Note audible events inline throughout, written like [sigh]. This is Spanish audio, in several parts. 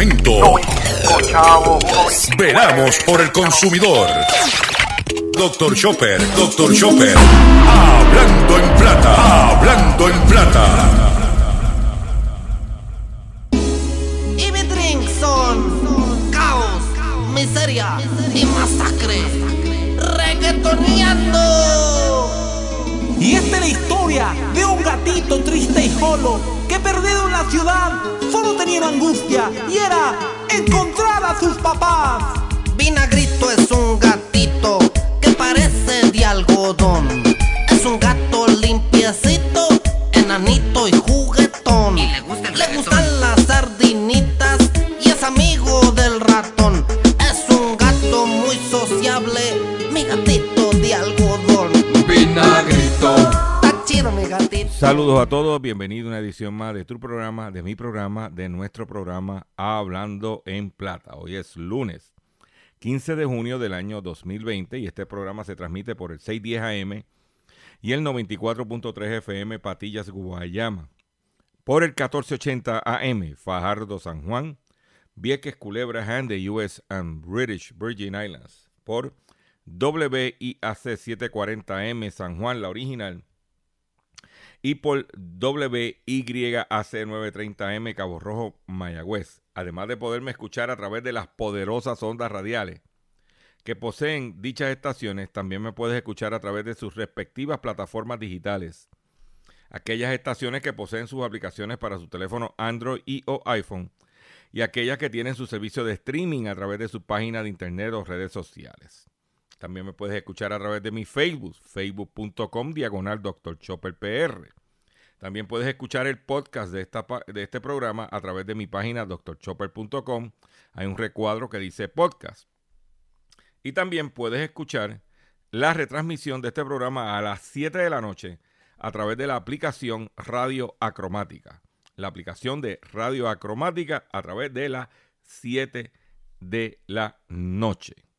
momento. Veramos por el consumidor. Doctor Chopper, Doctor Chopper. Hablando en plata, hablando en plata. Y mi drink son caos, miseria y masacre. Reggaetoneando. Y esta es la historia de un gatito triste y solo que perdido en la ciudad solo tenía una angustia y era encontrar a sus papás. Vinagrito es un gatito que parece de algodón. Es un gato limpiecito, Saludos a todos, bienvenido a una edición más de tu programa, de mi programa, de nuestro programa Hablando en Plata. Hoy es lunes 15 de junio del año 2020 y este programa se transmite por el 610 AM y el 94.3 FM Patillas Guayama, por el 1480 AM Fajardo San Juan, Vieques Culebra and the US and British Virgin Islands, por WIAC 740M San Juan, la original, y por WYAC 930M Cabo Rojo, Mayagüez. Además de poderme escuchar a través de las poderosas ondas radiales que poseen dichas estaciones, también me puedes escuchar a través de sus respectivas plataformas digitales. Aquellas estaciones que poseen sus aplicaciones para su teléfono Android y o iPhone y aquellas que tienen su servicio de streaming a través de su página de internet o redes sociales. También me puedes escuchar a través de mi Facebook, facebook.com diagonal Dr. Chopper PR. También puedes escuchar el podcast de, esta, de este programa a través de mi página drchopper.com. Hay un recuadro que dice podcast. Y también puedes escuchar la retransmisión de este programa a las 7 de la noche a través de la aplicación Radio Acromática. La aplicación de Radio Acromática a través de las 7 de la noche.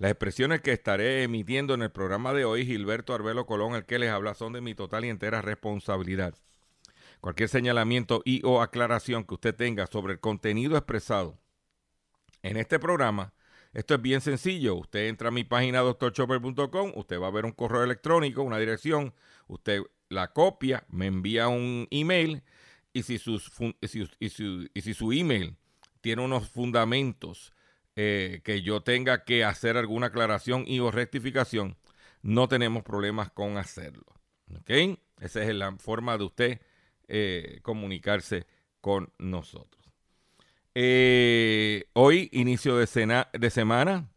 Las expresiones que estaré emitiendo en el programa de hoy, Gilberto Arbelo Colón, el que les habla, son de mi total y entera responsabilidad. Cualquier señalamiento y o aclaración que usted tenga sobre el contenido expresado en este programa, esto es bien sencillo. Usted entra a mi página doctorchopper.com, usted va a ver un correo electrónico, una dirección, usted la copia, me envía un email y si, y si, y si su email tiene unos fundamentos eh, que yo tenga que hacer alguna aclaración y o rectificación, no tenemos problemas con hacerlo. ¿Ok? Esa es la forma de usted eh, comunicarse con nosotros. Eh, hoy, inicio de, cena, de semana,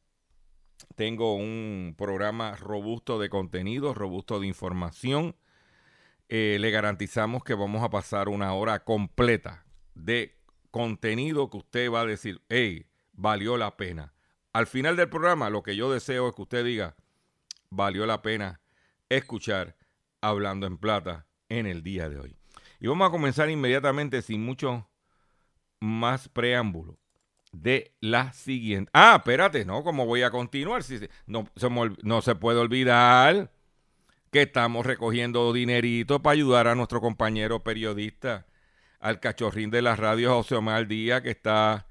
tengo un programa robusto de contenido, robusto de información. Le garantizamos que vamos a pasar una hora completa de contenido que usted va a decir, hey, valió la pena. Al final del programa, lo que yo deseo es que usted diga, valió la pena escuchar Hablando en Plata en el día de hoy. Y vamos a comenzar inmediatamente sin mucho más preámbulo de la siguiente. Ah, espérate, ¿no? ¿Cómo voy a continuar? Si no, se no se puede olvidar que estamos recogiendo dinerito para ayudar a nuestro compañero periodista, al cachorrín de la radio, José Omar Díaz, que está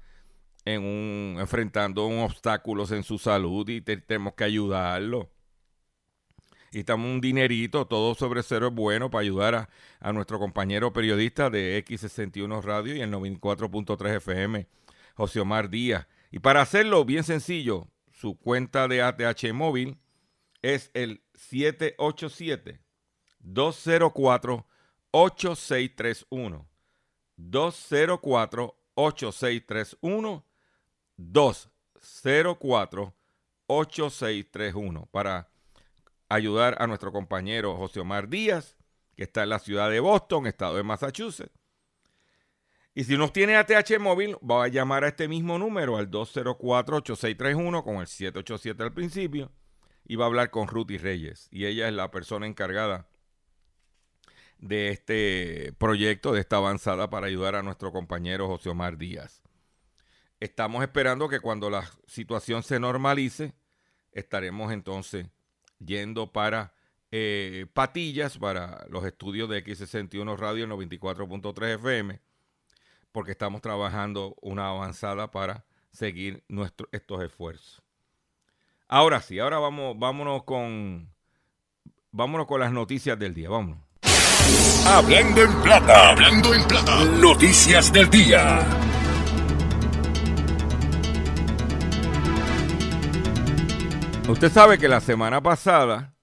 en un, enfrentando un obstáculos en su salud y te, tenemos que ayudarlo. Y estamos un dinerito, todo sobre cero es bueno para ayudar a, a nuestro compañero periodista de X61 Radio y el 94.3 FM, José Omar Díaz. Y para hacerlo bien sencillo, su cuenta de ATH móvil es el 787 204 8631 204 8631 204 8631 para ayudar a nuestro compañero José Omar Díaz, que está en la ciudad de Boston, estado de Massachusetts. Y si no tiene ATH móvil, va a llamar a este mismo número, al 204-8631, con el 787 al principio, y va a hablar con Ruth Reyes. Y ella es la persona encargada de este proyecto, de esta avanzada para ayudar a nuestro compañero José Omar Díaz. Estamos esperando que cuando la situación se normalice, estaremos entonces yendo para eh, Patillas, para los estudios de X61 Radio 94.3 FM, porque estamos trabajando una avanzada para seguir nuestro, estos esfuerzos. Ahora sí, ahora vamos, vámonos con vámonos con las noticias del día. Vámonos. Hablando en plata, hablando en plata. Noticias del día. Usted sabe que la semana pasada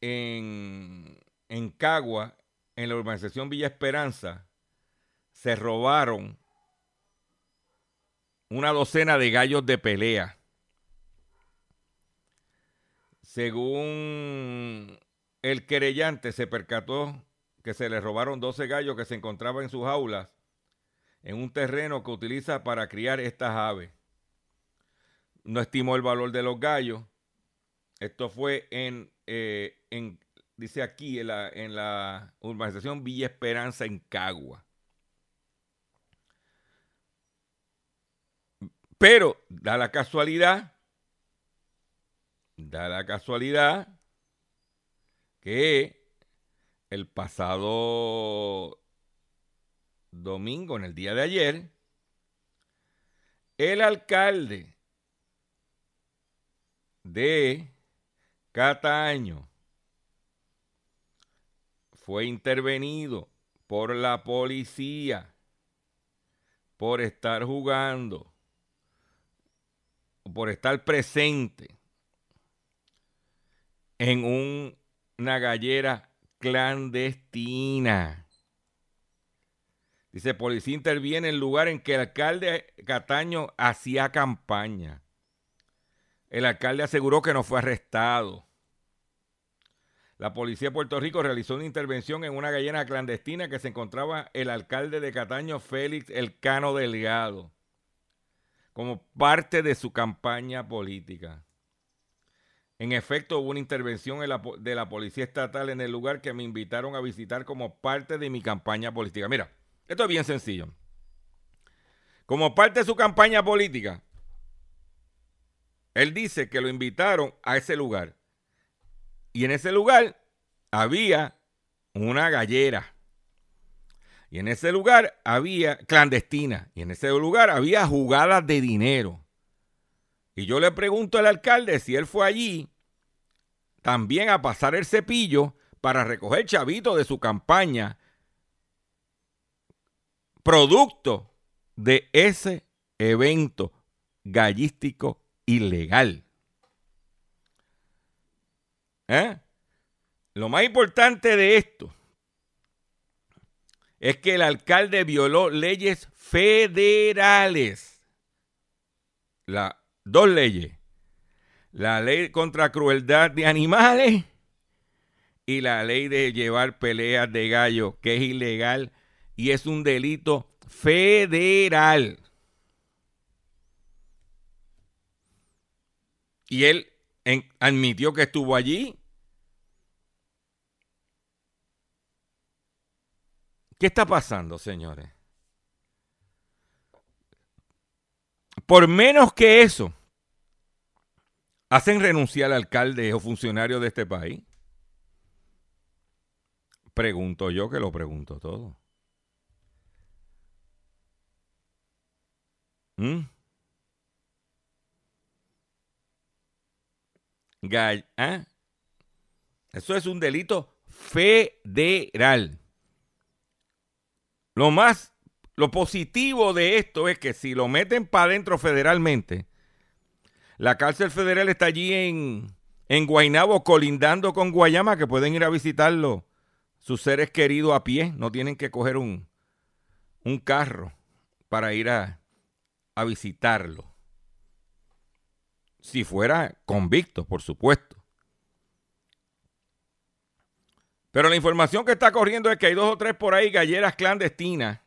en, en Cagua, en la urbanización Villa Esperanza, se robaron una docena de gallos de pelea. Según el querellante, se percató que se le robaron 12 gallos que se encontraban en sus aulas en un terreno que utiliza para criar estas aves. No estimó el valor de los gallos. Esto fue en, eh, en dice aquí, en la, en la urbanización Villa Esperanza en Cagua. Pero da la casualidad, da la casualidad que el pasado domingo, en el día de ayer, el alcalde de Cataño fue intervenido por la policía por estar jugando por estar presente en una gallera clandestina. Dice, policía interviene en el lugar en que el alcalde Cataño hacía campaña. El alcalde aseguró que no fue arrestado. La policía de Puerto Rico realizó una intervención en una gallera clandestina que se encontraba el alcalde de Cataño, Félix Elcano Delgado como parte de su campaña política. En efecto, hubo una intervención de la Policía Estatal en el lugar que me invitaron a visitar como parte de mi campaña política. Mira, esto es bien sencillo. Como parte de su campaña política, él dice que lo invitaron a ese lugar. Y en ese lugar había una gallera. Y en ese lugar había clandestina. Y en ese lugar había jugadas de dinero. Y yo le pregunto al alcalde si él fue allí también a pasar el cepillo para recoger chavito de su campaña. Producto de ese evento gallístico ilegal. ¿Eh? Lo más importante de esto es que el alcalde violó leyes federales. La, dos leyes. La ley contra crueldad de animales y la ley de llevar peleas de gallo, que es ilegal y es un delito federal. Y él admitió que estuvo allí ¿Qué está pasando, señores? Por menos que eso, hacen renunciar al alcalde o funcionario de este país. Pregunto yo que lo pregunto todo. ¿Mm? ¿Ah? Eso es un delito federal. Lo más, lo positivo de esto es que si lo meten para adentro federalmente, la cárcel federal está allí en, en Guaynabo, colindando con Guayama, que pueden ir a visitarlo sus seres queridos a pie, no tienen que coger un, un carro para ir a, a visitarlo. Si fuera convicto, por supuesto. Pero la información que está corriendo es que hay dos o tres por ahí galleras clandestinas.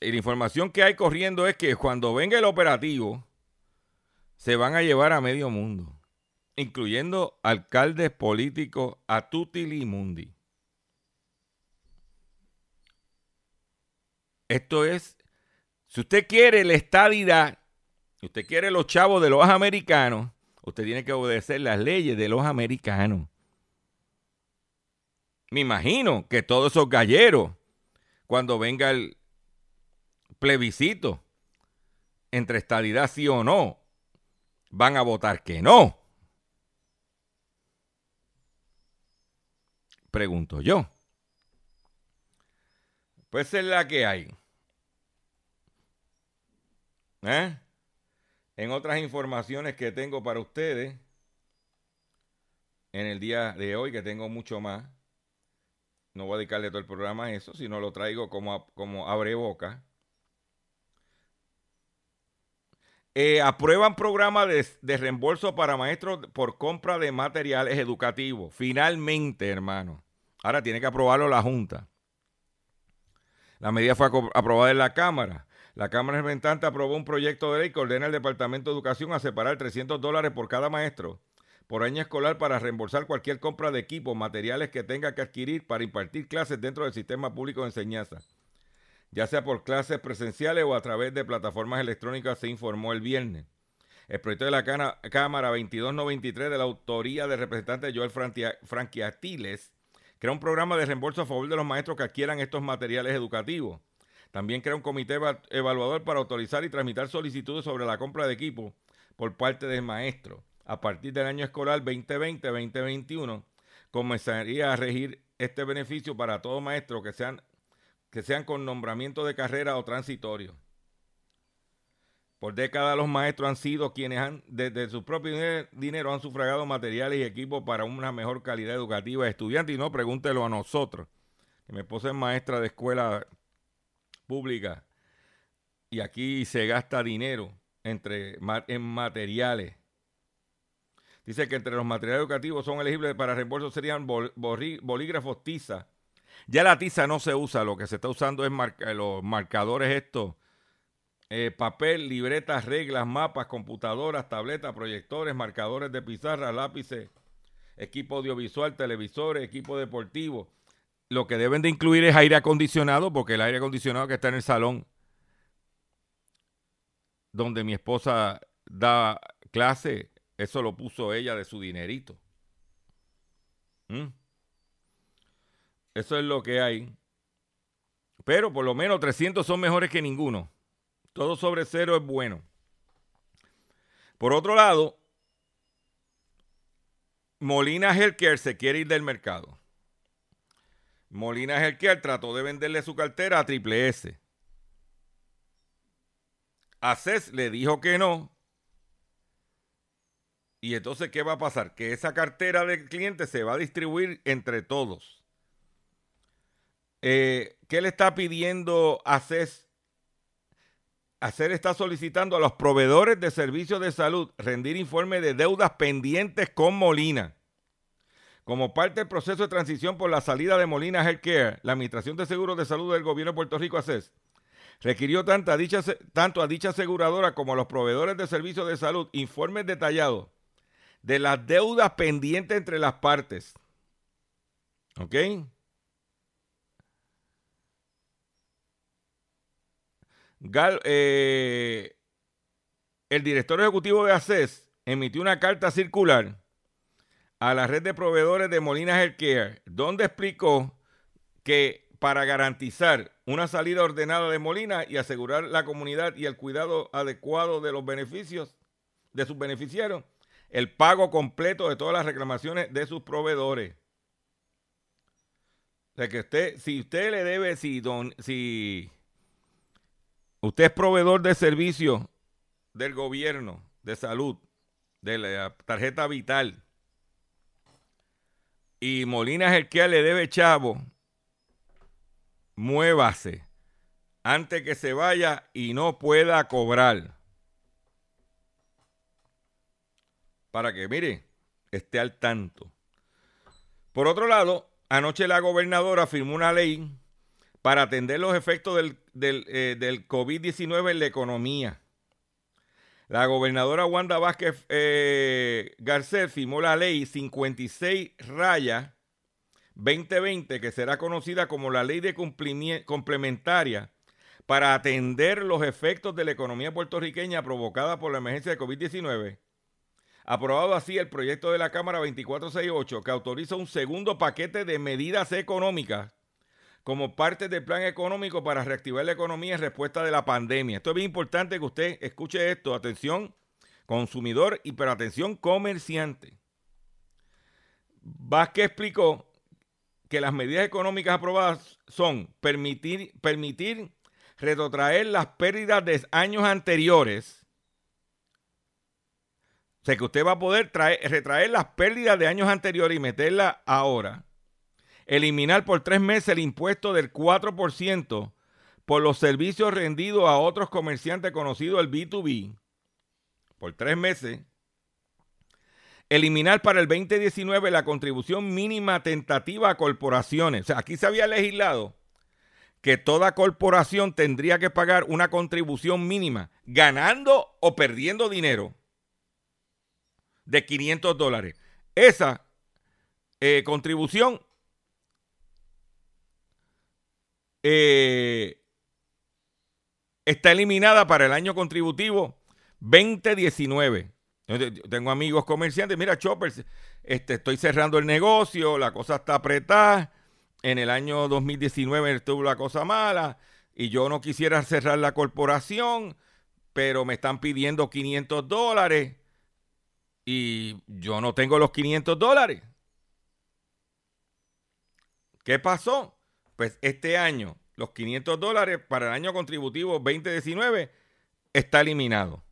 Y la información que hay corriendo es que cuando venga el operativo, se van a llevar a medio mundo, incluyendo alcaldes políticos a tutili mundi. Esto es, si usted quiere la estadidad, si usted quiere los chavos de los americanos, Usted tiene que obedecer las leyes de los americanos. me imagino que todos esos galleros, cuando venga el plebiscito entre estadidad sí o no, van a votar que no. Pregunto yo. Pues es la que hay. ¿Eh? En otras informaciones que tengo para ustedes, en el día de hoy, que tengo mucho más, no voy a dedicarle todo el programa a eso, sino lo traigo como, como abre boca. Eh, aprueban programa de, de, reembolso para maestros por compra de materiales educativos. Finalmente, hermano. Ahora tiene que aprobarlo la Junta. La medida fue aprobada en la Cámara. La Cámara Representante aprobó un proyecto de ley que ordena al Departamento de Educación a separar 300 dólares por cada maestro por año escolar para reembolsar cualquier compra de equipos, materiales que tenga que adquirir para impartir clases dentro del sistema público de enseñanza, ya sea por clases presenciales o a través de plataformas electrónicas, se informó el viernes. El proyecto de la Cámara 2293 de la autoría del representante Joel Franquiatiles crea un programa de reembolso a favor de los maestros que adquieran estos materiales educativos. También crea un comité evaluador para autorizar y tramitar solicitudes sobre la compra de equipos por parte del maestro. A partir del año escolar 2020-2021 comenzaría a regir este beneficio para todos maestros que sean, que sean con nombramiento de carrera o transitorio. Por décadas los maestros han sido quienes han, desde su propio dinero, han sufragado materiales y equipos para una mejor calidad educativa de estudiantes. Y no, pregúntelo a nosotros, que mi esposa es maestra de escuela pública y aquí se gasta dinero entre, en materiales. Dice que entre los materiales educativos son elegibles para reembolso serían bolígrafos tiza. Ya la tiza no se usa, lo que se está usando es los marcadores estos eh, papel, libretas, reglas, mapas, computadoras, tabletas, proyectores, marcadores de pizarra, lápices, equipo audiovisual, televisores, equipo deportivo. Lo que deben de incluir es aire acondicionado, porque el aire acondicionado que está en el salón donde mi esposa da clase, eso lo puso ella de su dinerito. ¿Mm? Eso es lo que hay. Pero por lo menos 300 son mejores que ninguno. Todo sobre cero es bueno. Por otro lado, Molina Healthcare se quiere ir del mercado. Molina Healthcare trató de venderle su cartera a Triple S. ACES le dijo que no. Y entonces, ¿qué va a pasar? Que esa cartera de clientes se va a distribuir entre todos. Eh, ¿Qué le está pidiendo ACES hacer está solicitando a los proveedores de servicios de salud rendir informe de deudas pendientes con Molina. Como parte del proceso de transición por la salida de Molina Healthcare, la Administración de Seguros de Salud del Gobierno de Puerto Rico, ACES, requirió tanto a, dicha, aseguradora como a los proveedores de servicios de salud informes detallados de las deudas pendientes entre las partes. ¿Ok? Eh, el director ejecutivo de ACES emitió una carta circular a la red de proveedores de Molina Healthcare, donde explicó que para garantizar una salida ordenada de Molina y asegurar la comunidad y el cuidado adecuado de los beneficios de sus beneficiarios, el pago completo de todas las reclamaciones de sus proveedores. Que usted, si usted le debe, si, si Usted es proveedor de servicios del gobierno de salud, de la tarjeta vital. Y Molina es el que le debe chavo. Muévase antes que se vaya y no pueda cobrar. Para que, mire, esté al tanto. Por otro lado, anoche la gobernadora firmó una ley para atender los efectos del, del, eh, del COVID-19 en la economía. La gobernadora Wanda Vázquez eh, Garcés firmó la ley 56 raya 2020, que será conocida como la ley de complementaria para atender los efectos de la economía puertorriqueña provocada por la emergencia de COVID-19. aprobado así el proyecto de la Cámara 2468 que autoriza un segundo paquete de medidas económicas como parte del plan económico para reactivar la economía en respuesta de la pandemia. Esto es bien importante que usted escuche esto. Atención, consumidor y pero atención, comerciante. Vázquez explicó que las medidas económicas aprobadas son permitir, permitir retrotraer las pérdidas de años anteriores. O sea que usted va a poder retraer las pérdidas de años anteriores y meterlas ahora. Eliminar por tres meses el impuesto del 4% por los servicios rendidos a otros comerciantes conocidos el B2B. Por tres meses. Eliminar para el 2019 la contribución mínima tentativa a corporaciones. O sea, aquí se había legislado que toda corporación tendría que pagar una contribución mínima, ganando o perdiendo dinero, de 500 dólares. Esa eh, contribución eh, está eliminada para el año contributivo 2019. tengo amigos comerciantes, mira, Chopper, este, estoy cerrando el negocio, la cosa está apretada en el año 2019 estuvo la cosa mala y yo no quisiera cerrar la corporación, pero me están pidiendo 500 dólares y yo no tengo los 500 dólares. ¿Qué pasó? Pues este año, los 500 dólares para el año contributivo 2019 está eliminado.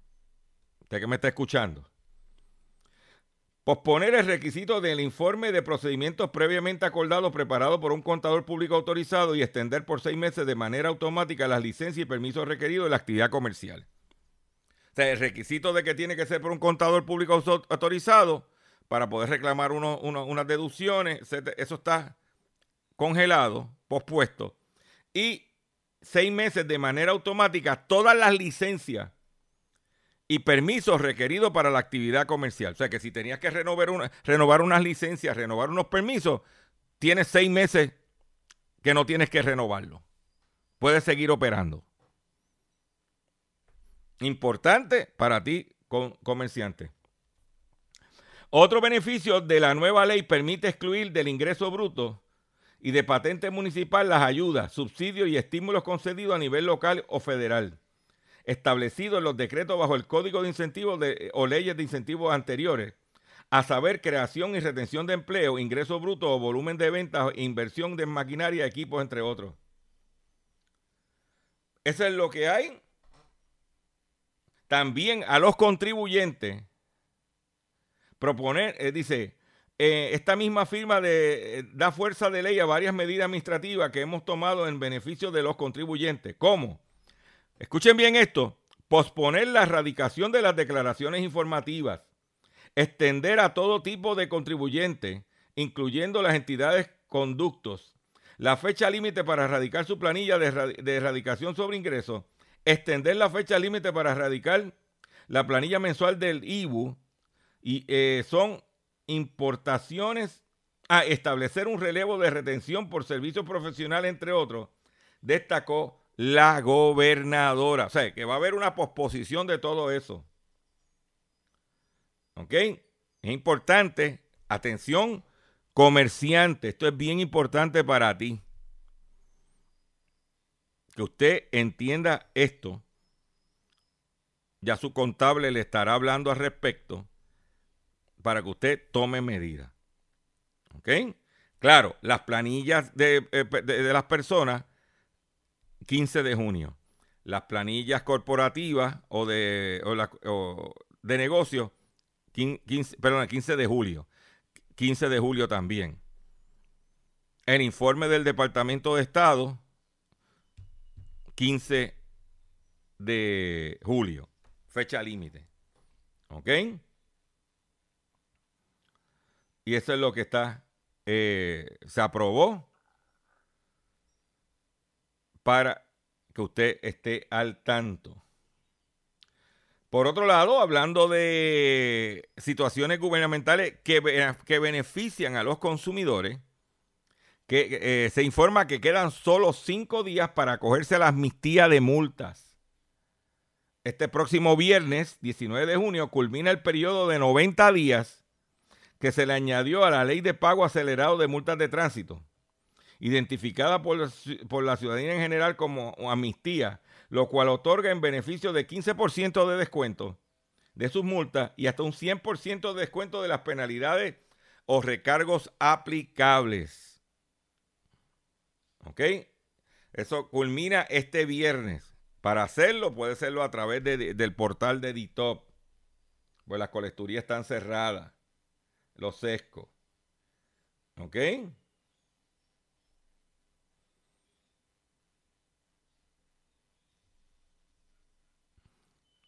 Usted que me está escuchando. Posponer el requisito del informe de procedimientos previamente acordados preparado por un contador público autorizado y extender por seis meses de manera automática las licencias y permisos requeridos de la actividad comercial. O sea, el requisito de que tiene que ser por un contador público autorizado para poder reclamar unas deducciones, eso está congelado, pospuesto. Y seis meses de manera automática todas las licencias y permisos requeridos para la actividad comercial. O sea que si tenías que renovar, una, renovar unas licencias, renovar unos permisos, tienes seis meses que no tienes que renovarlo. Puedes seguir operando. Importante para ti, comerciante. Otro beneficio de la nueva ley permite excluir del ingreso bruto y de patente municipal las ayudas, subsidios y estímulos concedidos a nivel local o federal establecido en los decretos bajo el Código de Incentivos o leyes de incentivos anteriores, a saber, creación y retención de empleo, ingreso bruto o volumen de ventas, inversión de maquinaria, equipos, entre otros. Eso es lo que hay. También a los contribuyentes proponer, eh, dice, eh, esta misma firma eh, da fuerza de ley a varias medidas administrativas que hemos tomado en beneficio de los contribuyentes. ¿Cómo? Escuchen bien esto, posponer la erradicación de las declaraciones informativas, extender a todo tipo de contribuyentes, incluyendo las entidades conductos, la fecha límite para erradicar su planilla de, erradicación sobre ingresos, extender la fecha límite para erradicar la planilla mensual del IBU, y eh, son importaciones a establecer un relevo de retención por servicios profesionales, entre otros, destacó la gobernadora. O sea, que va a haber una posposición de todo eso. ¿Ok? Es importante. Atención, comerciante. Esto es bien importante para ti. Que usted entienda esto. Ya su contable le estará hablando al respecto para que usted tome medidas. ¿Ok? Claro, las planillas de, eh, de las personas 15 de junio. Las planillas corporativas o de, de negocio, 15, perdón, 15 de julio. 15 de julio también. El informe del Departamento de Estado, 15 de julio. Fecha límite. ¿Ok? Y eso es lo que está, eh, se aprobó para que usted esté al tanto. Por otro lado, hablando de situaciones gubernamentales que, que benefician a los consumidores, que eh, se informa que quedan solo cinco días para acogerse a la amnistía de multas. este próximo viernes, 19 de junio, culmina el periodo de 90 días que se le añadió a la ley de pago acelerado de multas de tránsito, identificada por, la ciudadanía en general como amnistía, lo cual otorga en beneficio de 15% de descuento de sus multas y hasta un 100% de descuento de las penalidades o recargos aplicables. ¿Ok? Eso culmina este viernes. Para hacerlo, puede hacerlo a través del portal de DITOP. Pues las colecturías están cerradas. Los sescos. ¿Ok?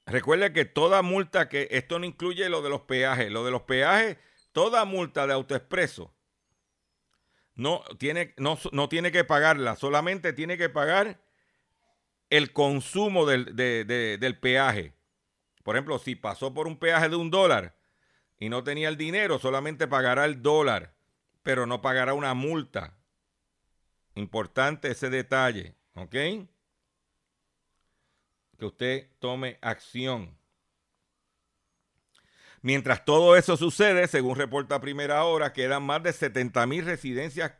Recuerda que toda multa que esto no incluye lo de los peajes, lo de los peajes, toda multa de autoexpreso no tiene, no, tiene que pagarla, solamente tiene que pagar el consumo del, del peaje. Por ejemplo, si pasó por un peaje de un dólar y no tenía el dinero, solamente pagará el dólar, pero no pagará una multa. Importante ese detalle, ¿ok? Que usted tome acción. Mientras todo eso sucede, según reporta Primera Hora, quedan más de 70 mil residencias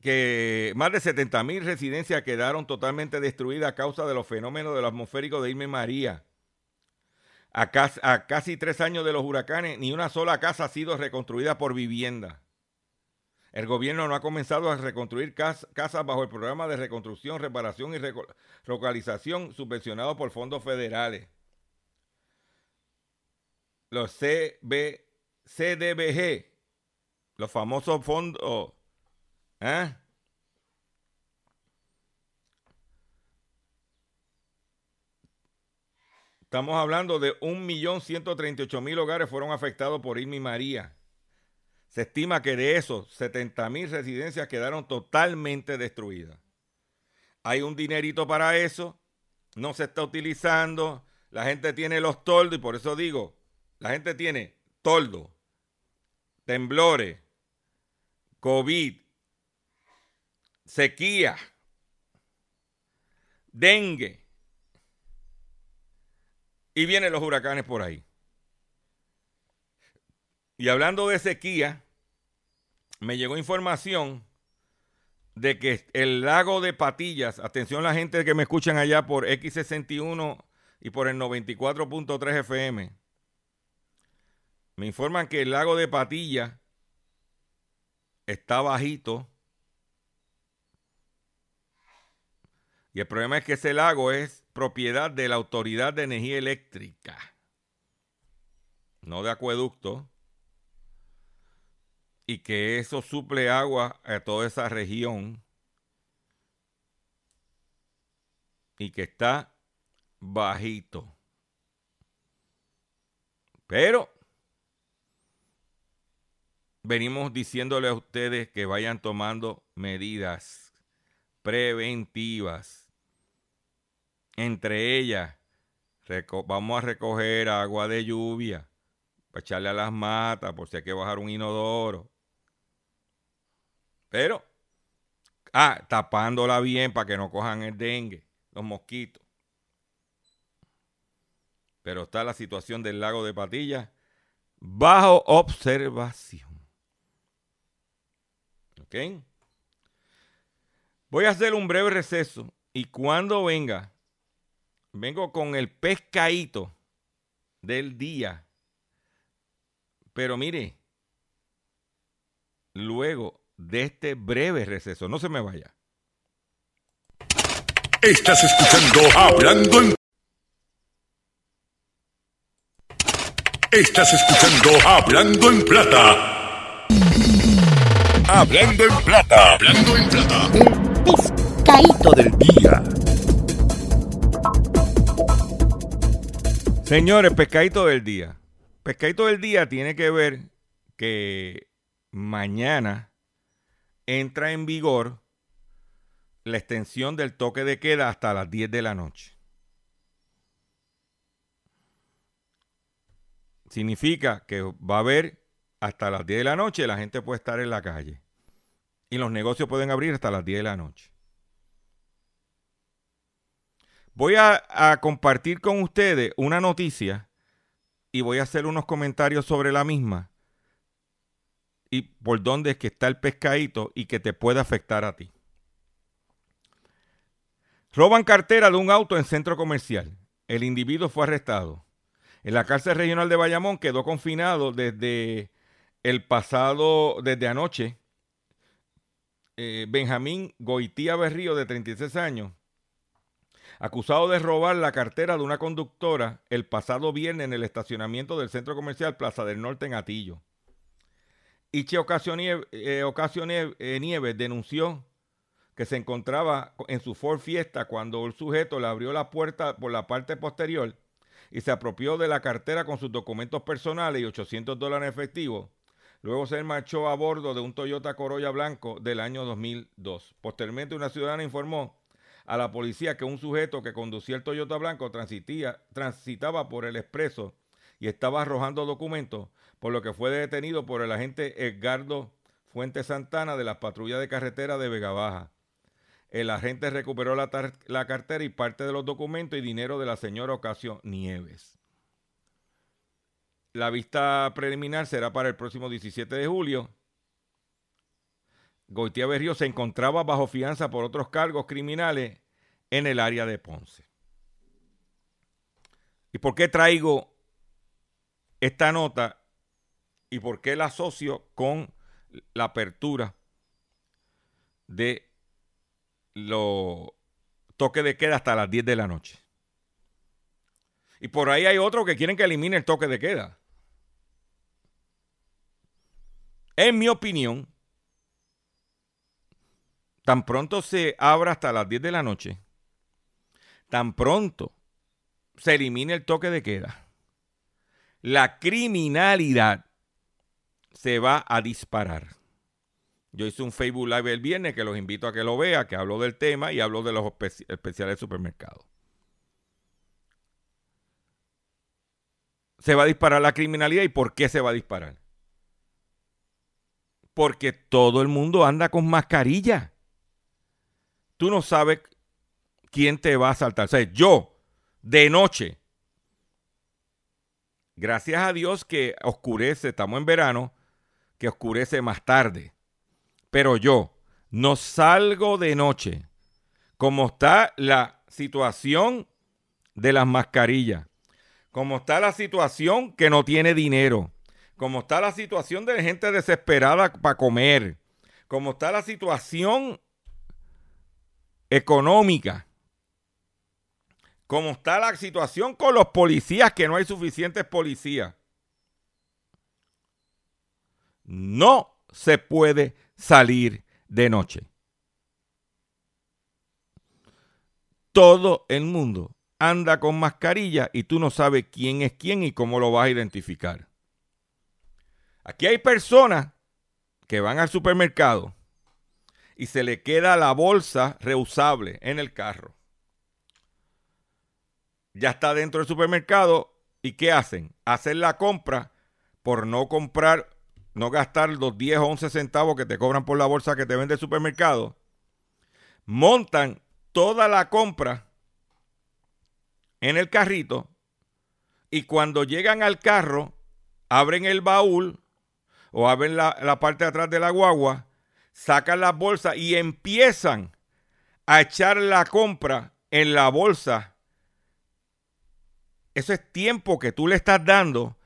que más de 70 mil residencias quedaron totalmente destruidas a causa de los fenómenos del atmosférico de Irma María. A casi, tres años de los huracanes, ni una sola casa ha sido reconstruida por vivienda. El gobierno no ha comenzado a reconstruir casas bajo el programa de reconstrucción, reparación y localización subvencionado por fondos federales los CB, CDBG, los famosos fondos. ¿eh? Estamos hablando de 1.138.000 hogares fueron afectados por Irma y María. Se estima que de esos 70.000 residencias quedaron totalmente destruidas. Hay un dinerito para eso, no se está utilizando, la gente tiene los toldos y por eso digo, la gente tiene toldo, temblores, COVID, sequía, dengue. Y vienen los huracanes por ahí. Y hablando de sequía, me llegó información de que el lago de Patillas, atención la gente que me escuchan allá por X61 y por el 94.3 FM, me informan que el lago de Patilla está bajito. Y el problema es que ese lago es propiedad de la Autoridad de Energía Eléctrica, no de acueducto. Y que eso suple agua a toda esa región. Y que está bajito. Pero venimos diciéndole a ustedes que vayan tomando medidas preventivas. Entre ellas, vamos a recoger agua de lluvia para echarle a las matas por si hay que bajar un inodoro. Pero, ah, tapándola bien para que no cojan el dengue, los mosquitos. Pero está la situación del lago de Patillas bajo observación. Voy a hacer un breve receso y cuando venga, vengo con el pescadito del día. Pero mire, luego de este breve receso, no se me vaya. Estás escuchando Hablando en... Estás escuchando Hablando en Plata. Hablando en plata. Hablando en plata. El pescadito del día. Señores, pescadito del día. Pescadito del día tiene que ver que mañana entra en vigor la extensión del toque de queda hasta las 10 de la noche. Significa que va a haber hasta las 10 de la noche la gente puede estar en la calle. Y los negocios pueden abrir hasta las 10 de la noche. Voy a, compartir con ustedes una noticia y voy a hacer unos comentarios sobre la misma y por dónde es que está el pescadito y que te puede afectar a ti. Roban cartera de un auto en centro comercial. El individuo fue arrestado. En la cárcel regional de Bayamón quedó confinado desde el pasado, desde anoche, eh, Benjamín Goitía Berrío, de 36 años, acusado de robar la cartera de una conductora el pasado viernes en el estacionamiento del centro comercial Plaza del Norte en Atillo. Iche Ocasio eh, eh, Nieves denunció que se encontraba en su Ford Fiesta cuando el sujeto le abrió la puerta por la parte posterior y se apropió de la cartera con sus documentos personales y 800 dólares en efectivo. Luego se marchó a bordo de un Toyota Corolla blanco del año 2002. Posteriormente, una ciudadana informó a la policía que un sujeto que conducía el Toyota blanco transitaba por el expreso y estaba arrojando documentos, por lo que fue detenido por el agente Edgardo Fuente Santana de la patrulla de carretera de Vega Baja. El agente recuperó la, la, cartera y parte de los documentos y dinero de la señora Ocasio Nieves. La vista preliminar será para el próximo 17 de julio. Goitía Berrío se encontraba bajo fianza por otros cargos criminales en el área de Ponce. ¿Y por qué traigo esta nota y por qué la asocio con la apertura de los toques de queda hasta las 10 de la noche. Y por ahí hay otros que quieren que elimine el toque de queda. En mi opinión, tan pronto se abra hasta las 10 de la noche, tan pronto se elimine el toque de queda, la criminalidad se va a disparar. Yo hice un Facebook Live el viernes que los invito a que lo vean, que hablo del tema y hablo de los especiales supermercados. Se va a disparar la criminalidad y ¿por qué se va a disparar? Porque todo el mundo anda con mascarilla. Tú no sabes quién te va a asaltar. O sea, yo, de noche, gracias a Dios que oscurece, estamos en verano, que oscurece más tarde. Pero yo no salgo de noche. Como está la situación de las mascarillas, como está la situación que no tiene dinero, como está la situación de gente desesperada para comer, como está la situación económica, como está la situación con los policías, que no hay suficientes policías. No se puede salir de noche. Todo el mundo anda con mascarilla y tú no sabes quién es quién y cómo lo vas a identificar. Aquí hay personas que van al supermercado y se le queda la bolsa reusable en el carro. Ya está dentro del supermercado y ¿qué hacen? Hacen la compra por no comprar no gastar los 10 o 11 centavos que te cobran por la bolsa que te vende el supermercado, montan toda la compra en el carrito y cuando llegan al carro, abren el baúl o abren la, la parte de atrás de la guagua, sacan las bolsas y empiezan a echar la compra en la bolsa. Eso es tiempo que tú le estás dando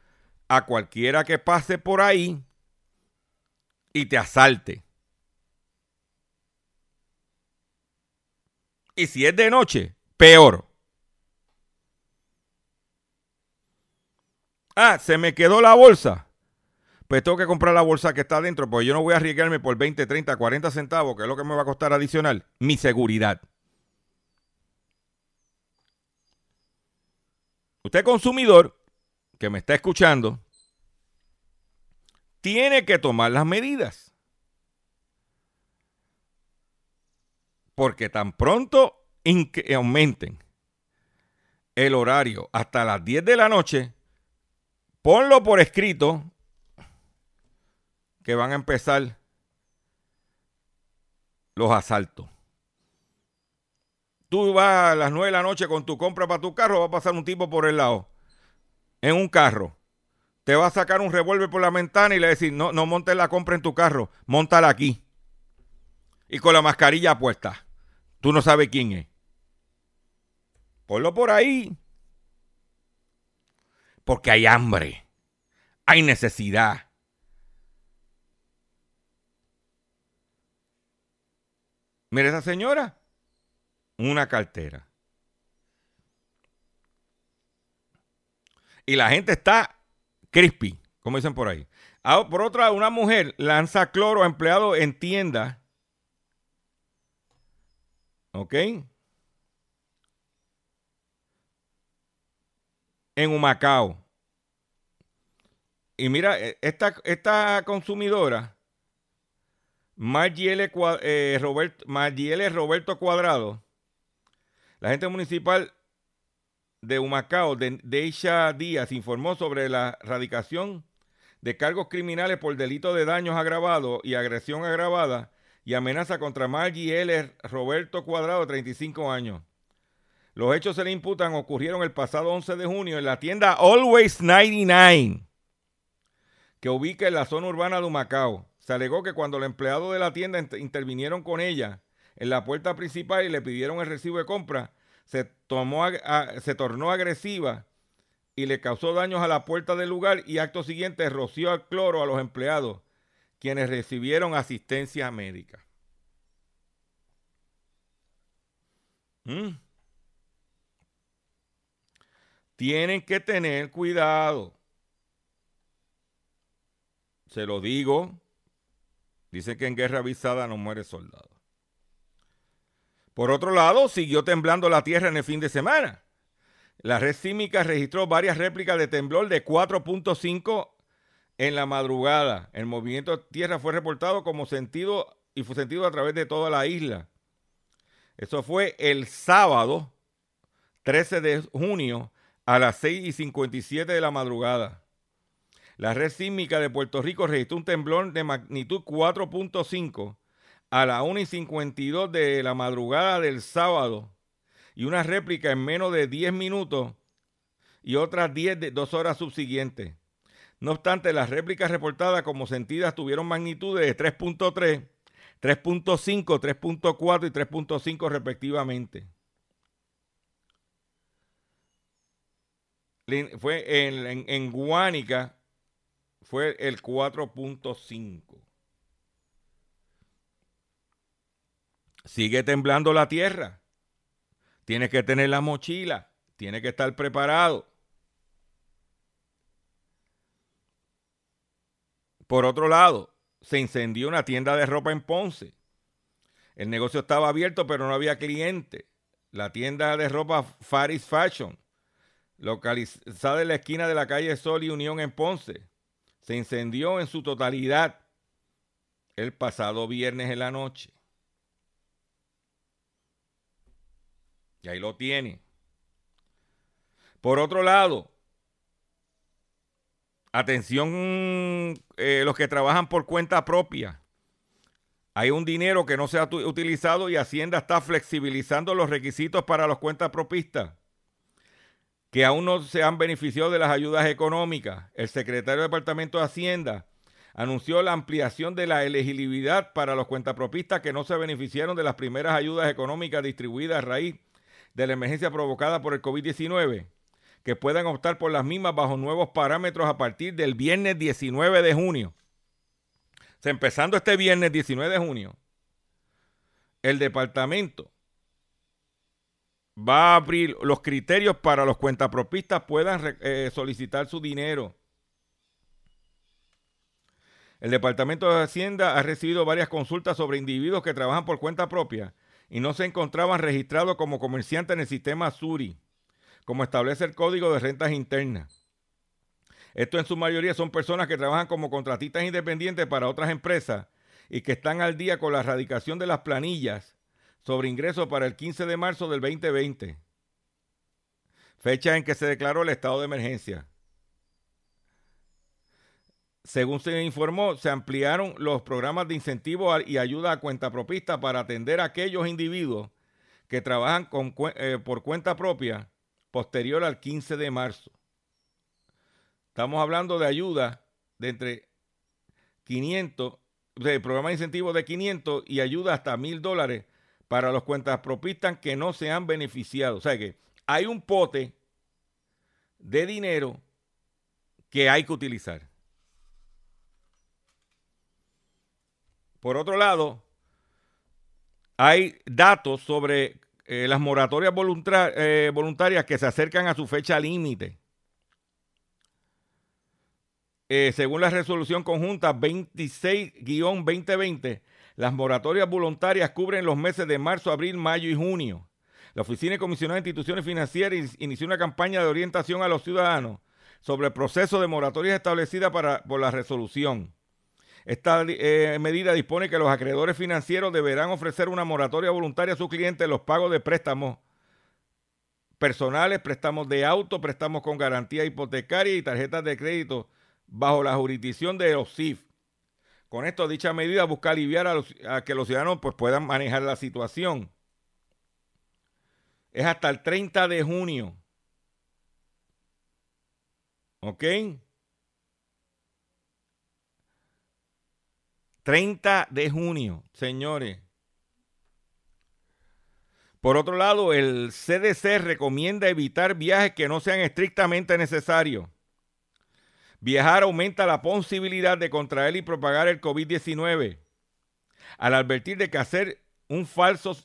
a cualquiera que pase por ahí y te asalte. Y si es de noche, peor. Ah, se me quedó la bolsa. Pues tengo que comprar la bolsa que está adentro, porque yo no voy a arriesgarme por 20, 30, 40 centavos, que es lo que me va a costar adicional, mi seguridad. Usted consumidor que me está escuchando, tiene que tomar las medidas. Porque tan pronto aumenten el horario hasta las 10 de la noche, ponlo por escrito que van a empezar los asaltos. tú vas a las 9 de la noche con tu compra para tu carro, va a pasar un tipo por el lado, en un carro. Te va a sacar un revólver por la ventana y le va a decir, no, no montes la compra en tu carro, montala aquí. Y con la mascarilla puesta. Tú no sabes quién es. Ponlo por ahí. Porque hay hambre. Hay necesidad. Mire esa señora. Una cartera. Y la gente está crispy, como dicen por ahí. Ah, por otra, una mujer lanza cloro a empleados en tienda. ¿Ok? En Humacao. Y mira, e, esta, esta consumidora, Margiele, eh, Roberto, Cuadrado, la gente municipal de Humacao, de Deisha Díaz, informó sobre la radicación de cargos criminales por delito de daños agravados y agresión agravada y amenaza contra Margie L. Roberto Cuadrado, de 35 años. Los hechos se le imputan ocurrieron el pasado 11 de junio en la tienda Always 99, que ubica en la zona urbana de Humacao. Se alegó que cuando los empleados de la tienda intervinieron con ella en la puerta principal y le pidieron el recibo de compra, se, tomó se tornó agresiva y le causó daños a la puerta del lugar y acto siguiente roció al cloro a los empleados, quienes recibieron asistencia médica. ¿Mm? Tienen que tener cuidado. Se lo digo. Dice que en guerra avisada no muere soldado. Por otro lado, siguió temblando la tierra en el fin de semana. La red sísmica registró varias réplicas de temblor de 4.5 en la madrugada. El movimiento de tierra fue reportado como sentido y fue sentido a través de toda la isla. Eso fue el sábado 13 de junio a las 6 y 57 de la madrugada. La red sísmica de Puerto Rico registró un temblor de magnitud 4.5 a las 1 y 52 de la madrugada del sábado y una réplica en menos de 10 minutos y otras 10 de dos horas subsiguientes. No obstante, las réplicas reportadas como sentidas tuvieron magnitudes de 3.3, 3.5, 3.4 y 3.5 respectivamente. Fue en, Guánica fue el 4.5. Sigue temblando la tierra. Tienes que tener la mochila. Tienes que estar preparado. Por otro lado, se incendió una tienda de ropa en Ponce. El negocio estaba abierto, pero no había cliente. La tienda de ropa Faris Fashion, localizada en la esquina de la calle Sol y Unión en Ponce, se incendió en su totalidad el pasado viernes en la noche. Y ahí lo tiene. Por otro lado, atención eh, los que trabajan por cuenta propia. Hay un dinero que no se ha utilizado y Hacienda está flexibilizando los requisitos para los cuentas propistas que aún no se han beneficiado de las ayudas económicas. El secretario del Departamento de Hacienda anunció la ampliación de la elegibilidad para los cuentapropistas que no se beneficiaron de las primeras ayudas económicas distribuidas a raíz de la emergencia provocada por el COVID-19, que puedan optar por las mismas bajo nuevos parámetros a partir del viernes 19 de junio. empezando este viernes 19 de junio, el departamento va a abrir los criterios para los cuentapropistas puedan eh, solicitar su dinero. El Departamento de Hacienda ha recibido varias consultas sobre individuos que trabajan por cuenta propia y no se encontraban registrados como comerciantes en el sistema SURI, como establece el Código de Rentas Internas. Esto en su mayoría son personas que trabajan como contratistas independientes para otras empresas y que están al día con la erradicación de las planillas sobre ingresos para el 15 de marzo del 2020, fecha en que se declaró el estado de emergencia. Según se informó, se ampliaron los programas de incentivo y ayuda a cuenta propista para atender a aquellos individuos que trabajan eh, por cuenta propia posterior al 15 de marzo. Estamos hablando de ayuda de entre 500, de programa de incentivos de 500 y ayuda hasta 1000 dólares para los cuentas propistas que no se han beneficiado. O sea que hay un pote de dinero que hay que utilizar. Por otro lado, hay datos sobre eh, las moratorias eh, voluntarias que se acercan a su fecha límite. Eh, según la resolución conjunta 26-2020, las moratorias voluntarias cubren los meses de marzo, abril, mayo y junio. La Oficina Comisionada de Instituciones Financieras inició una campaña de orientación a los ciudadanos sobre el proceso de moratorias establecida para, por la resolución. Esta eh, medida dispone que los acreedores financieros deberán ofrecer una moratoria voluntaria a sus clientes en los pagos de préstamos personales, préstamos de auto, préstamos con garantía hipotecaria y tarjetas de crédito bajo la jurisdicción de los CIF. Con esto, dicha medida busca aliviar a, que los ciudadanos pues, puedan manejar la situación. Es hasta el 30 de junio. ¿Ok? 30 de junio, señores. Por otro lado, el CDC recomienda evitar viajes que no sean estrictamente necesarios. Viajar aumenta la posibilidad de contraer y propagar el COVID-19. Al advertir de que hacer un falso,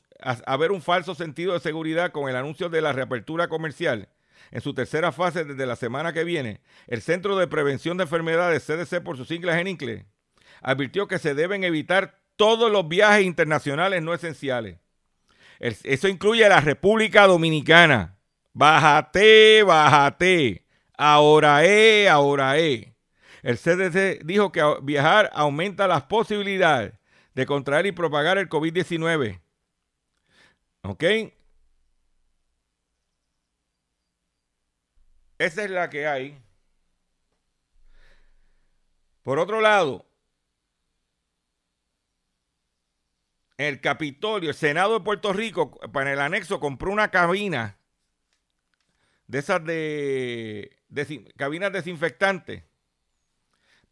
haber un falso sentido de seguridad con el anuncio de la reapertura comercial en su tercera fase desde la semana que viene, el Centro de Prevención de Enfermedades, CDC por sus siglas en inglés, advirtió que se deben evitar todos los viajes internacionales no esenciales. Eso incluye la República Dominicana. Bájate, bájate. Ahora es, ahora es. El CDC dijo que viajar aumenta las posibilidades de contraer y propagar el COVID-19. ¿Ok? Esa es la que hay. Por otro lado, el Capitolio, el Senado de Puerto Rico, para el anexo, compró una cabina de esas de, cabinas desinfectantes.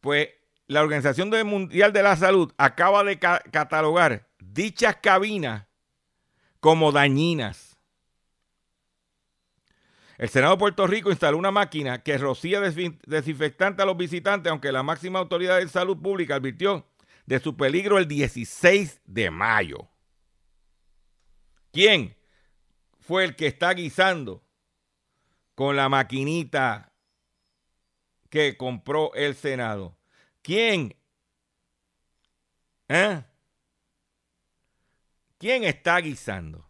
Pues la Organización Mundial de la Salud acaba de catalogar dichas cabinas como dañinas. El Senado de Puerto Rico instaló una máquina que rocía desinfectante a los visitantes, aunque la máxima autoridad de salud pública advirtió de su peligro el 16 de mayo. ¿Quién fue el que está guisando con la maquinita que compró el Senado? ¿Quién? ¿Eh? ¿Quién está guisando?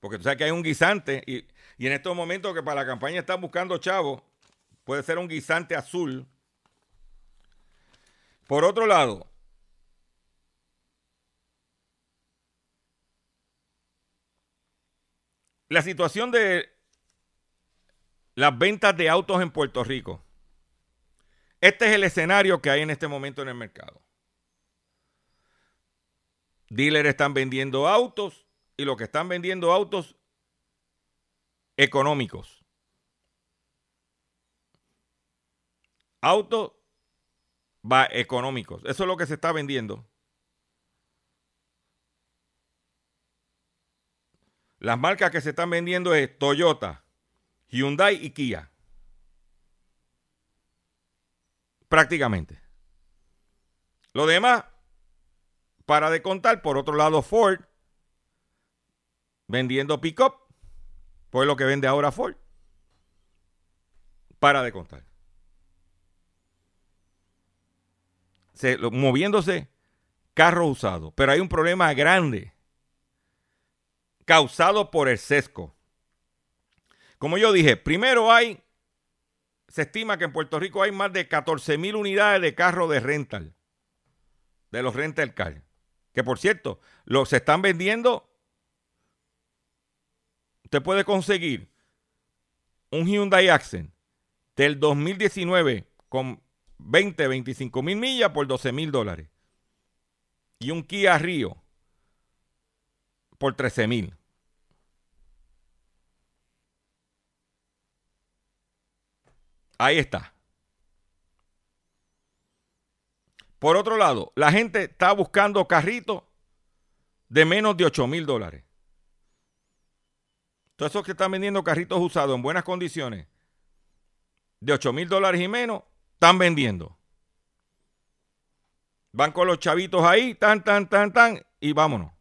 Porque tú sabes que hay un guisante y, y en estos momentos que para la campaña están buscando chavos, puede ser un guisante azul por otro lado, la situación de las ventas de autos en Puerto Rico. Este es el escenario que hay en este momento en el mercado. Dealers están vendiendo autos y lo que están vendiendo autos económicos. Autos va económicos. Eso es lo que se está vendiendo. Las marcas que se están vendiendo es Toyota, Hyundai y Kia. Prácticamente. Lo demás, para de contar, por otro lado, Ford vendiendo pickup, pues lo que vende ahora Ford. Para de contar. moviéndose carro usado. Pero hay un problema grande causado por el sesco. Como yo dije, primero hay, se estima que en Puerto Rico hay más de 14 mil unidades de carro de rental, de los rental car. Que por cierto, los están vendiendo. Usted puede conseguir un Hyundai Accent del 2019 con 20, 25 mil millas por 12 mil dólares. Y un Kia Río por 13 mil. Ahí está. Por otro lado, la gente está buscando carritos de menos de 8 mil dólares. Todos esos que están vendiendo carritos usados en buenas condiciones, de 8 mil dólares y menos, están vendiendo. Van con los chavitos ahí, tan, tan, tan, tan, y vámonos.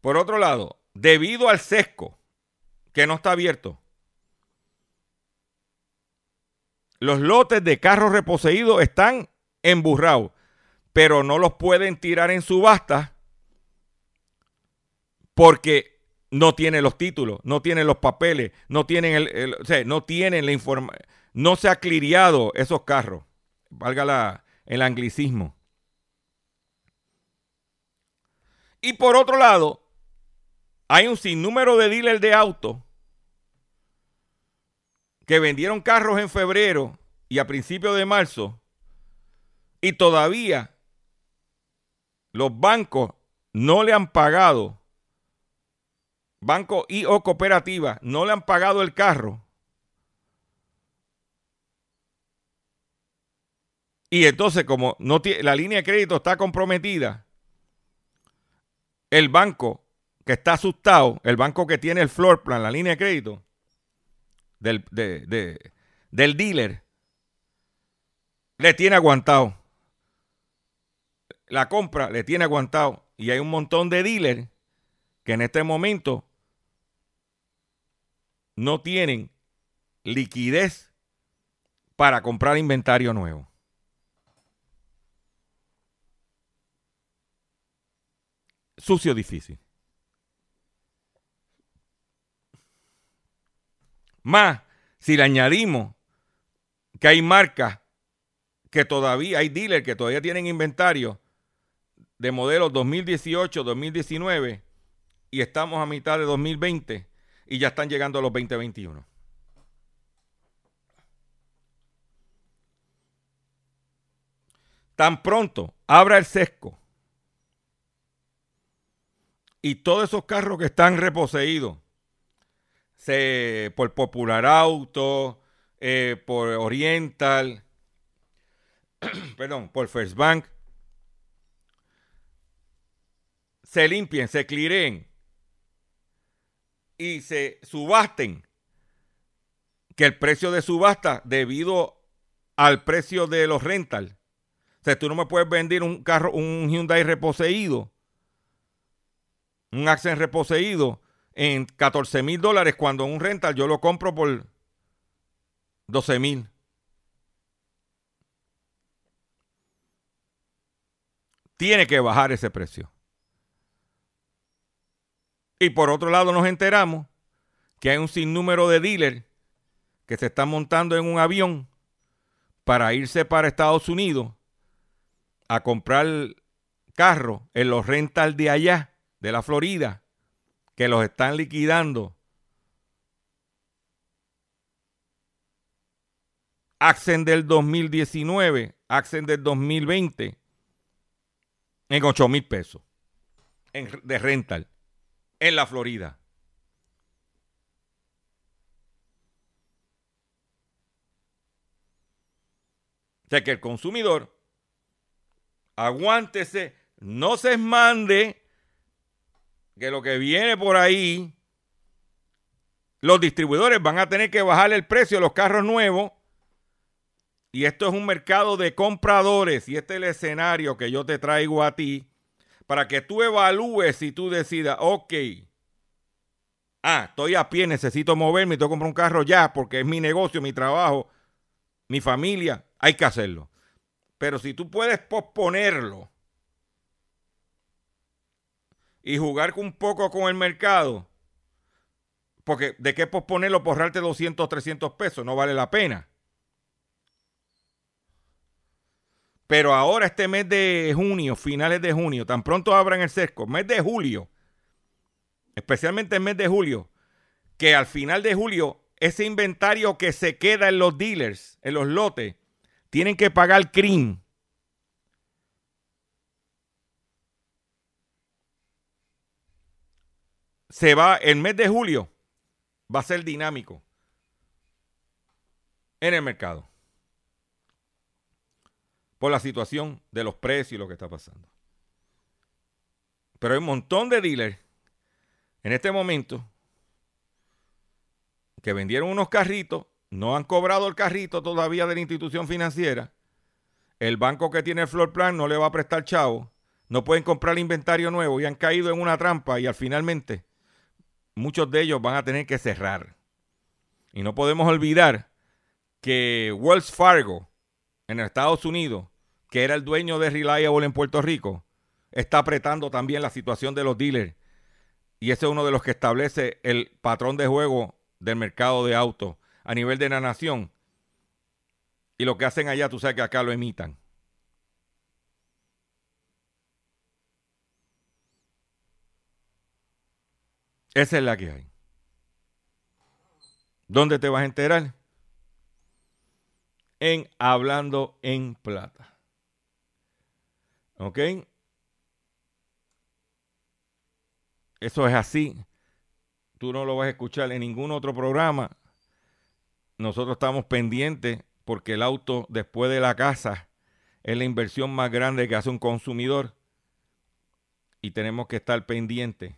Por otro lado, debido al sesco que no está abierto, los lotes de carros reposeídos están emburrados, pero no los pueden tirar en subasta porque no tienen los títulos, no tienen los papeles, no tienen el, o sea, no tienen la información, no se ha cliriado esos carros, valga la, el anglicismo. Y por otro lado, hay un sinnúmero de dealers de autos que vendieron carros en febrero y a principios de marzo y todavía los bancos no le han pagado, banco y o cooperativa no le han pagado el carro. Y entonces como no la línea de crédito está comprometida, el banco que está asustado, el banco que tiene el floor plan, la línea de crédito, del, del dealer le tiene aguantado. La compra le tiene aguantado. Y hay un montón de dealers que en este momento no tienen liquidez para comprar inventario nuevo. Sucio difícil. Más, si le añadimos que hay marcas que todavía, hay dealers que todavía tienen inventario de modelos 2018, 2019 y estamos a mitad de 2020 y ya están llegando a los 2021. Tan pronto abra el sesco y todos esos carros que están reposeídos se, por Popular Auto, eh, por Oriental, [clears throat] perdón, por First Bank, se limpien, se cliren y se subasten, que el precio de subasta debido al precio de los rental, o sea, tú no me puedes vender un carro, un Hyundai reposeído, un Accent reposeído en 14 mil dólares cuando un rental yo lo compro por 12 mil. Tiene que bajar ese precio. Y por otro lado nos enteramos que hay un sinnúmero de dealers que se están montando en un avión para irse para Estados Unidos a comprar carros en los rentals de allá, de la Florida, que los están liquidando. Accent del 2019, Accent del 2020, en 8 mil pesos de rental en la Florida. O sea que el consumidor aguántese, no se mande que lo que viene por ahí, los distribuidores van a tener que bajar el precio de los carros nuevos. Y esto es un mercado de compradores y este es el escenario que yo te traigo a ti para que tú evalúes y tú decidas, ok, ah, estoy a pie, necesito moverme, tengo que comprar un carro ya porque es mi negocio, mi trabajo, mi familia, hay que hacerlo. Pero si tú puedes posponerlo y jugar un poco con el mercado, porque de qué posponerlo, porrarte 200, 300 pesos, no vale la pena. Pero ahora este mes de junio, finales de junio, tan pronto abran el sesco, mes de julio, especialmente el mes de julio, que al final de julio ese inventario que se queda en los dealers, en los lotes, tienen que pagar CRIM se va, el mes de julio va a ser dinámico en el mercado por la situación de los precios y lo que está pasando. Pero hay un montón de dealers en este momento que vendieron unos carritos, no han cobrado el carrito todavía de la institución financiera. El banco que tiene el floor plan no le va a prestar chavo. No pueden comprar inventario nuevo y han caído en una trampa y al finalmente muchos de ellos van a tener que cerrar. Y no podemos olvidar que Wells Fargo en Estados Unidos, que era el dueño de Reliable en Puerto Rico, está apretando también la situación de los dealers. Y ese es uno de los que establece el patrón de juego del mercado de autos a nivel de la nación. Y lo que hacen allá, tú sabes que acá lo imitan. Esa es la que hay. ¿Dónde te vas a enterar? En Hablando en Plata. ¿Ok? Eso es así. Tú no lo vas a escuchar en ningún otro programa. Nosotros estamos pendientes porque el auto después de la casa es la inversión más grande que hace un consumidor y tenemos que estar pendientes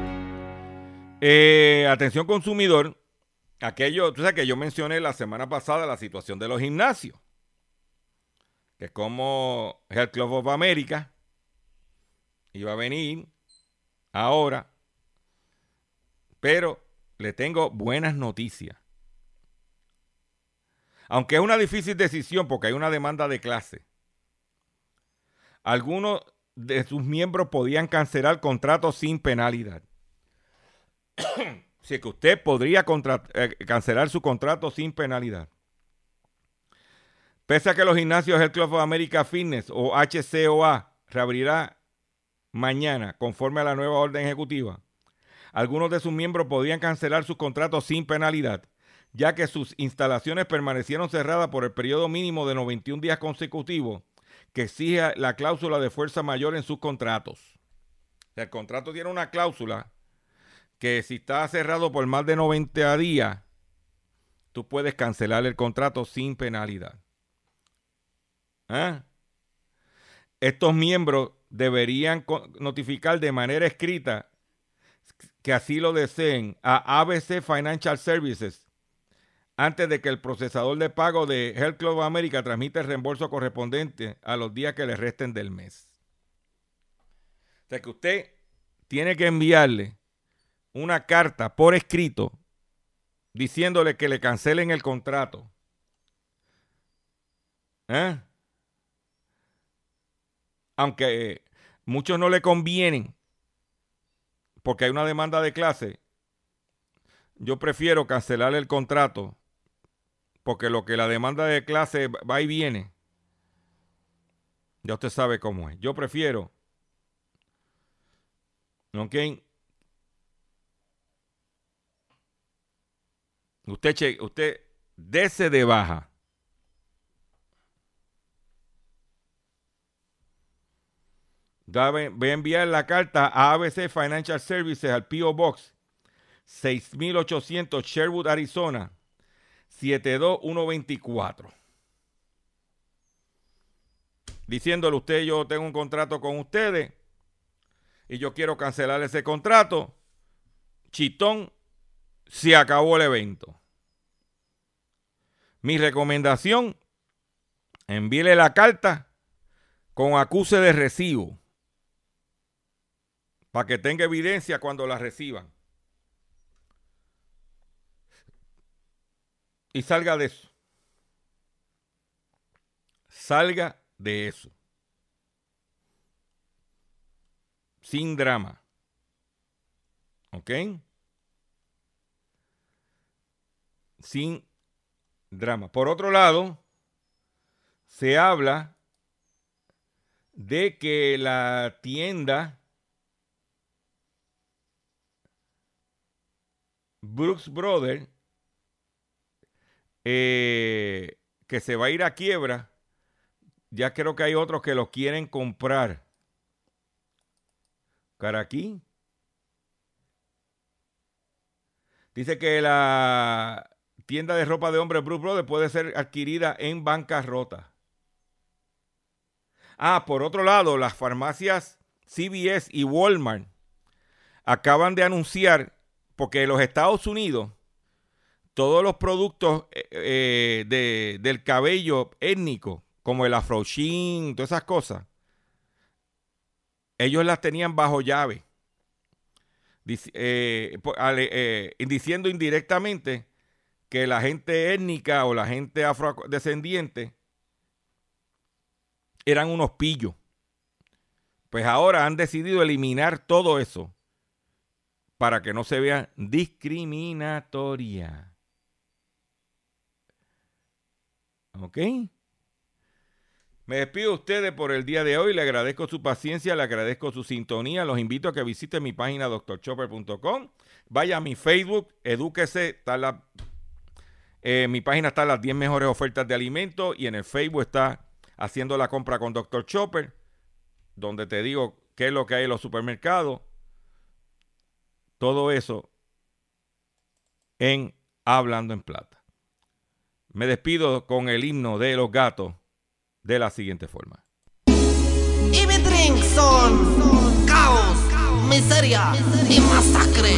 Eh, atención consumidor, aquello, tú sabes que yo mencioné la semana pasada la situación de los gimnasios, que es como Health Club of America iba a venir ahora, pero le tengo buenas noticias. Aunque es una difícil decisión porque hay una demanda de clase, algunos de sus miembros podían cancelar contratos sin penalidad. [coughs] Así que usted podría eh, cancelar su contrato sin penalidad. Pese a que los gimnasios del Club of America Fitness o HCOA reabrirá mañana conforme a la nueva orden ejecutiva, algunos de sus miembros podrían cancelar sus contratos sin penalidad, ya que sus instalaciones permanecieron cerradas por el periodo mínimo de 91 días consecutivos que exige la cláusula de fuerza mayor en sus contratos. el contrato tiene una cláusula que si está cerrado por más de 90 días, tú puedes cancelar el contrato sin penalidad. ¿Ah? Estos miembros deberían notificar de manera escrita que así lo deseen a ABC Financial Services antes de que el procesador de pago de Health Club América transmita el reembolso correspondiente a los días que le resten del mes. O sea que usted tiene que enviarle una carta por escrito diciéndole que le cancelen el contrato. ¿Eh? Aunque muchos no le convienen porque hay una demanda de clase, yo prefiero cancelar el contrato porque lo que la demanda de clase va y viene, ya usted sabe cómo es. Yo prefiero, ¿ok? Usted, che, usted dese de baja. Voy a enviar la carta a ABC Financial Services al P.O. Box 6800 Sherwood, Arizona 72124. Diciéndole usted, yo tengo un contrato con ustedes y yo quiero cancelar ese contrato. Chitón, se acabó el evento. Mi recomendación, envíele la carta con acuse de recibo para que tenga evidencia cuando la reciban. Y salga de eso. Salga de eso. Sin drama. ¿Ok? Sin drama. Por otro lado, se habla de que la tienda Brooks Brothers, eh, que se va a ir a quiebra, ya creo que hay otros que lo quieren comprar. Cara aquí. Dice que la tienda de ropa de hombre Brooks Brothers puede ser adquirida en bancarrota. Ah, por otro lado, las farmacias CVS y Walmart acaban de anunciar porque en los Estados Unidos, todos los productos eh, eh, del cabello étnico, como el afrochin, todas esas cosas, ellos las tenían bajo llave. Eh, diciendo indirectamente que la gente étnica o la gente afrodescendiente eran unos pillos. Pues ahora han decidido eliminar todo eso para que no se vea discriminatoria. ¿Ok? Me despido de ustedes por el día de hoy. Le agradezco su paciencia, le agradezco su sintonía. Los invito a que visiten mi página doctorchopper.com. Vaya a mi Facebook, edúquese. Está la, eh, mi página está las 10 mejores ofertas de alimentos y en el Facebook está haciendo la compra con Dr. Chopper, donde te digo qué es lo que hay en los supermercados todo eso en Hablando en Plata. Me despido con el himno de los gatos de la siguiente forma. Y mi son caos, miseria y masacre.